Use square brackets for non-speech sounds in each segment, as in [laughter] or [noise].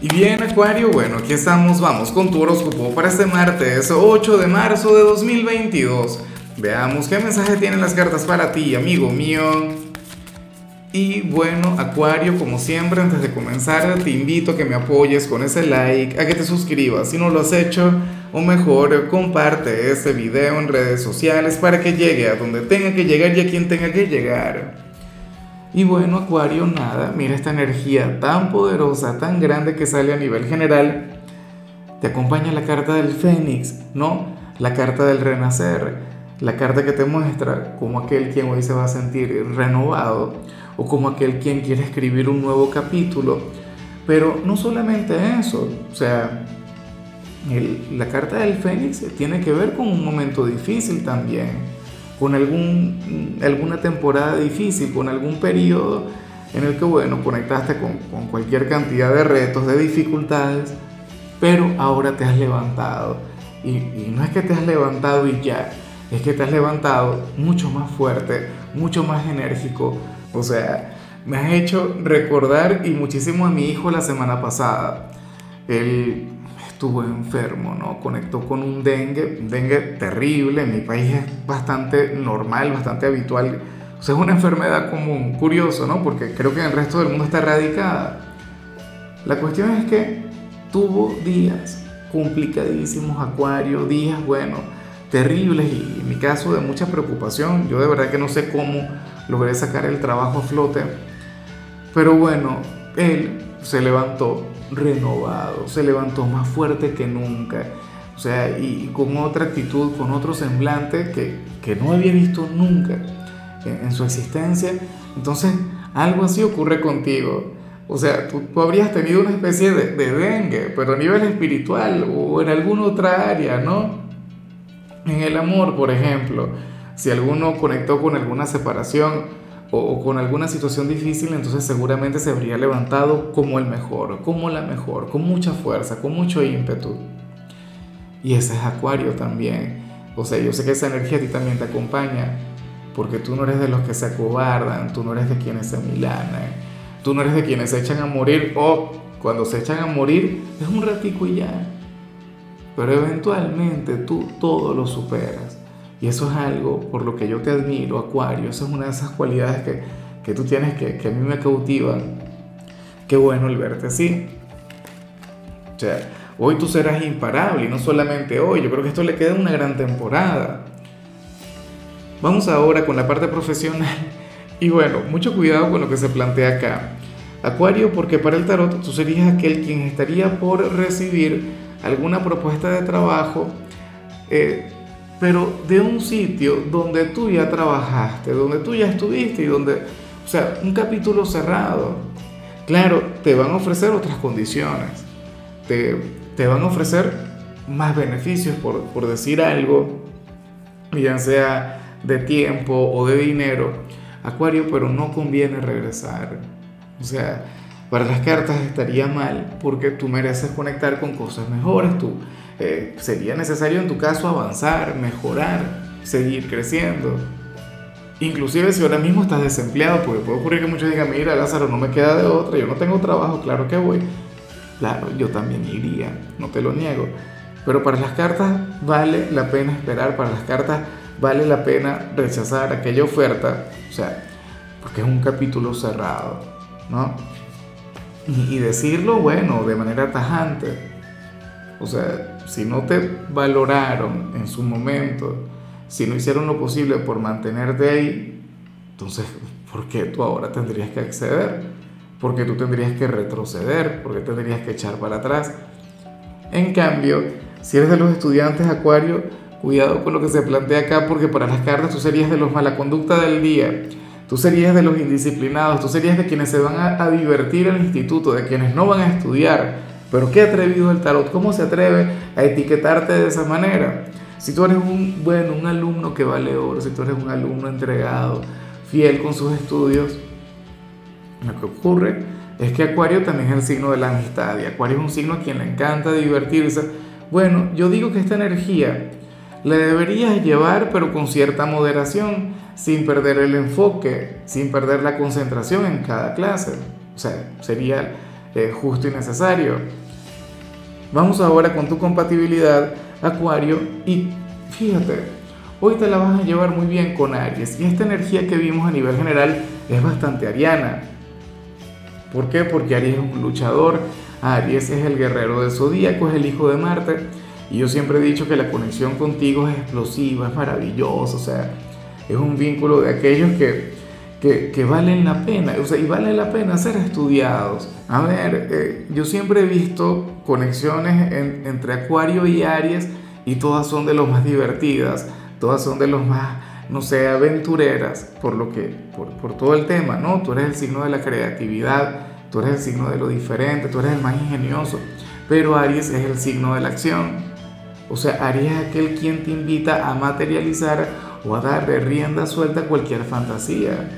Y bien, Acuario, bueno, aquí estamos, vamos con tu horóscopo para este martes 8 de marzo de 2022. Veamos qué mensaje tienen las cartas para ti, amigo mío. Y bueno, Acuario, como siempre, antes de comenzar, te invito a que me apoyes con ese like, a que te suscribas si no lo has hecho, o mejor, comparte este video en redes sociales para que llegue a donde tenga que llegar y a quien tenga que llegar. Y bueno, Acuario, nada, mira esta energía tan poderosa, tan grande que sale a nivel general. Te acompaña la carta del Fénix, ¿no? La carta del renacer, la carta que te muestra como aquel quien hoy se va a sentir renovado o como aquel quien quiere escribir un nuevo capítulo. Pero no solamente eso, o sea, la carta del Fénix tiene que ver con un momento difícil también con algún, alguna temporada difícil, con algún periodo en el que, bueno, conectaste con, con cualquier cantidad de retos, de dificultades, pero ahora te has levantado. Y, no es que te has levantado y ya, es que te has levantado mucho más fuerte, mucho más enérgico. O sea, me has hecho recordar y muchísimo a mi hijo la semana pasada. Él estuvo enfermo, ¿no? Conectó con un dengue, un dengue terrible, en mi país es bastante normal, bastante habitual. O sea, es una enfermedad común, curioso, ¿no? Porque creo que en el resto del mundo está erradicada. La cuestión es que tuvo días complicadísimos, Acuario, días, bueno, terribles y en mi caso de mucha preocupación. Yo de verdad que no sé cómo logré sacar el trabajo a flote. Pero bueno, él se levantó renovado, se levantó más fuerte que nunca. O sea, y con otra actitud, con otro semblante que, que no había visto nunca en, su existencia. Entonces, algo así ocurre contigo. O sea, tú, tú habrías tenido una especie de, de, dengue, pero a nivel espiritual o en alguna otra área, ¿no? En el amor, por ejemplo, si alguno conectó con alguna separación, o, con alguna situación difícil, entonces seguramente se habría levantado como el mejor, como la mejor, con mucha fuerza, con mucho ímpetu. Y ese es Acuario también. O sea, yo sé que esa energía a ti también te acompaña, porque tú no eres de los que se acobardan, tú no eres de quienes se milanan, tú no eres de quienes se echan a morir, o cuando se echan a morir es un ratico y ya. Pero eventualmente tú todo lo superas. Y eso es algo por lo que yo te admiro, Acuario. Esa es una de esas cualidades que, que tú tienes que, que, a mí me cautivan. Qué bueno el verte así. O sea, hoy tú serás imparable y no solamente hoy. Yo creo que esto le queda una gran temporada. Vamos ahora con la parte profesional. [laughs] Y bueno, mucho cuidado con lo que se plantea acá. Acuario, porque para el tarot tú serías aquel quien estaría por recibir alguna propuesta de trabajo. Eh, pero de un sitio donde tú ya trabajaste, donde tú ya estuviste y donde, o sea, un capítulo cerrado. Claro, te van a ofrecer otras condiciones, te, te van a ofrecer más beneficios, por, por decir algo, ya sea de tiempo o de dinero, Acuario, pero no conviene regresar. O sea, para las cartas estaría mal porque tú mereces conectar con cosas mejores, tú eh, sería necesario en tu caso avanzar, mejorar, seguir creciendo. Inclusive si ahora mismo estás desempleado, porque puede ocurrir que muchos digan, mira Lázaro, no me queda de otra, yo no tengo trabajo, claro que voy. Claro, yo también iría, no te lo niego. Pero para las cartas vale la pena esperar, para las cartas vale la pena rechazar aquella oferta, o sea, porque es un capítulo cerrado, ¿no? Y, decirlo, bueno, de manera tajante, o sea, si no te valoraron en su momento, si no hicieron lo posible por mantenerte ahí, entonces, ¿por qué tú ahora tendrías que acceder? ¿Por qué tú tendrías que retroceder? ¿Por qué tendrías que echar para atrás? En cambio, si eres de los estudiantes Acuario, cuidado con lo que se plantea acá, porque para las cartas tú serías de los mala conducta del día, tú serías de los indisciplinados, tú serías de quienes se van a, divertir al instituto, de quienes no van a estudiar pero qué atrevido el tarot, ¿cómo se atreve a etiquetarte de esa manera? Si tú eres un, bueno, un alumno que vale oro, si tú eres un alumno entregado, fiel con sus estudios, lo que ocurre es que Acuario también es el signo de la amistad y Acuario es un signo a quien le encanta divertirse. Bueno, yo digo que esta energía la deberías llevar pero con cierta moderación, sin perder el enfoque, sin perder la concentración en cada clase. O sea, sería eh, justo y necesario. Vamos ahora con tu compatibilidad, Acuario, y fíjate, hoy te la vas a llevar muy bien con Aries, y esta energía que vimos a nivel general es bastante ariana. ¿Por qué? Porque Aries es un luchador, Aries es el guerrero del zodíaco, es el hijo de Marte, y yo siempre he dicho que la conexión contigo es explosiva, es maravillosa, o sea, es un vínculo de aquellos que que, valen la pena, o sea, y vale la pena ser estudiados. A ver, eh, yo siempre he visto conexiones entre Acuario y Aries y todas son de los más divertidas, todas son de los más, no sé, aventureras, por lo que, por, por todo el tema, ¿no? Tú eres el signo de la creatividad, tú eres el signo de lo diferente, tú eres el más ingenioso, pero Aries es el signo de la acción. O sea, Aries es aquel quien te invita a materializar o a darle rienda suelta a cualquier fantasía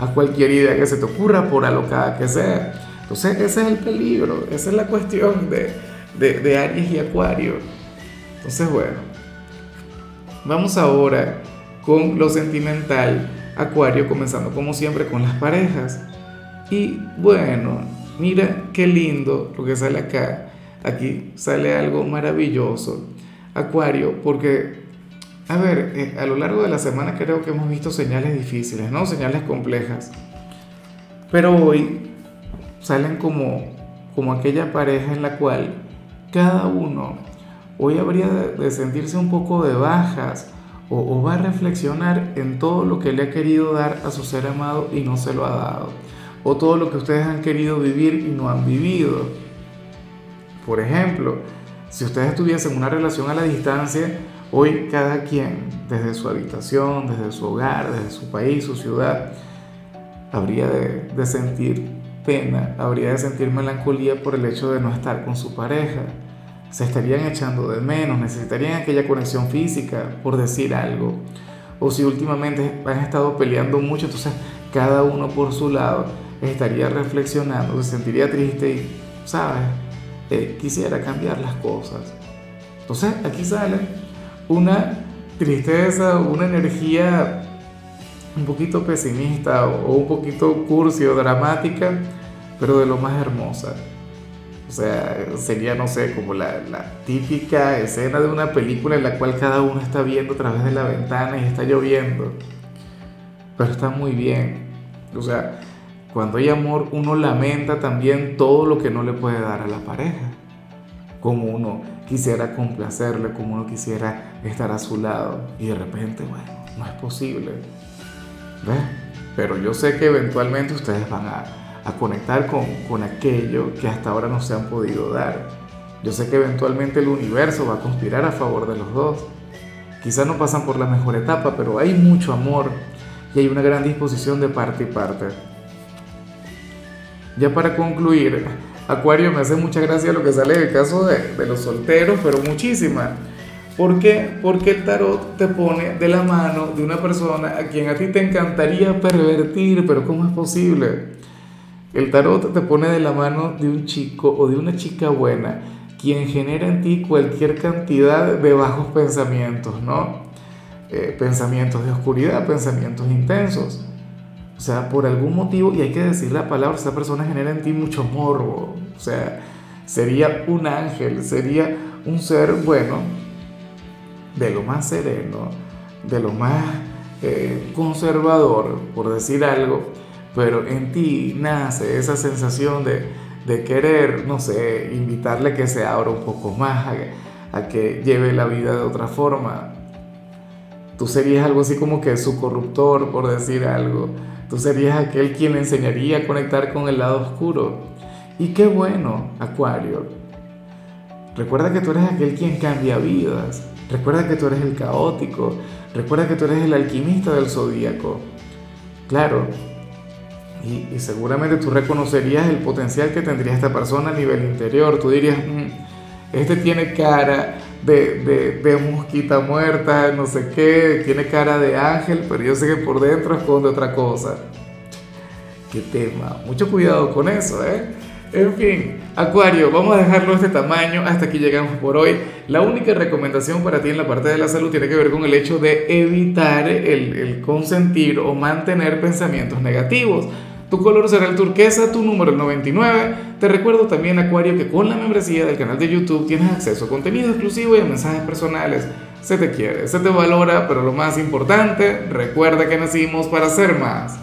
a cualquier idea que se te ocurra, por alocada que sea. Entonces ese es el peligro, esa es la cuestión de, de, de Aries y Acuario. Entonces bueno, vamos ahora con lo sentimental, Acuario, comenzando como siempre con las parejas. Y bueno, mira qué lindo lo que sale acá. Aquí sale algo maravilloso. Acuario, porque a ver, eh, a lo largo de la semana creo que hemos visto señales difíciles, ¿no? Señales complejas. Pero hoy salen como, como aquella pareja en la cual cada uno hoy habría de, sentirse un poco de bajas o, o, va a reflexionar en todo lo que le ha querido dar a su ser amado y no se lo ha dado. O todo lo que ustedes han querido vivir y no han vivido. Por ejemplo, si ustedes tuviesen una relación a la distancia, Hoy cada quien, desde su habitación, desde su hogar, desde su país, su ciudad, habría de, sentir pena, habría de sentir melancolía por el hecho de no estar con su pareja. Se estarían echando de menos, necesitarían aquella conexión física, por decir algo. O si últimamente han estado peleando mucho, entonces cada uno por su lado estaría reflexionando, se sentiría triste y, ¿sabes? Eh, quisiera cambiar las cosas. Entonces aquí sale una tristeza, una energía un poquito pesimista o un poquito cursi dramática, pero de lo más hermosa. O sea, sería, no sé, como la, típica escena de una película en la cual cada uno está viendo a través de la ventana y está lloviendo. Pero está muy bien. O sea, cuando hay amor, uno lamenta también todo lo que no le puede dar a la pareja. Como uno quisiera complacerle, como uno quisiera estar a su lado. Y de repente, bueno, no es posible. ¿Ves? Pero yo sé que eventualmente ustedes van a, a conectar con, con aquello que hasta ahora no se han podido dar. Yo sé que eventualmente el universo va a conspirar a favor de los dos. Quizás no pasan por la mejor etapa, pero hay mucho amor y hay una gran disposición de parte y parte. Ya para concluir, Acuario, me hace mucha gracia lo que sale del caso de, los solteros, pero muchísima. ¿Por qué? Porque el tarot te pone de la mano de una persona a quien a ti te encantaría pervertir, pero ¿cómo es posible? El tarot te pone de la mano de un chico o de una chica buena, quien genera en ti cualquier cantidad de bajos pensamientos, ¿no? Eh, pensamientos de oscuridad, pensamientos intensos. O sea, por algún motivo, y hay que decir la palabra, esa persona genera en ti mucho morbo. O sea, sería un ángel, sería un ser bueno, de lo más sereno, de lo más eh, conservador, por decir algo, pero en ti nace esa sensación de, de querer, no sé, invitarle a que se abra un poco más, a, a que lleve la vida de otra forma. Tú serías algo así como que su corruptor, por decir algo Tú serías aquel quien le enseñaría a conectar con el lado oscuro. Y qué bueno, Acuario. Recuerda que tú eres aquel quien cambia vidas. Recuerda que tú eres el caótico. Recuerda que tú eres el alquimista del zodíaco. Claro. Y, seguramente tú reconocerías el potencial que tendría esta persona a nivel interior. Tú dirías, mm, este tiene cara de, de, mosquita muerta, no sé qué, tiene cara de ángel, pero yo sé que por dentro esconde otra cosa. Qué tema, mucho cuidado con eso, ¿eh? En fin, Acuario, vamos a dejarlo de este tamaño, hasta aquí llegamos por hoy. La única recomendación para ti en la parte de la salud tiene que ver con el hecho de evitar el, el consentir o mantener pensamientos negativos. Tu color será el turquesa, tu número el 99. Te recuerdo también, Acuario, que con la membresía del canal de YouTube tienes acceso a contenido exclusivo y a mensajes personales. Se te quiere, se te valora, pero lo más importante, recuerda que nacimos para ser más.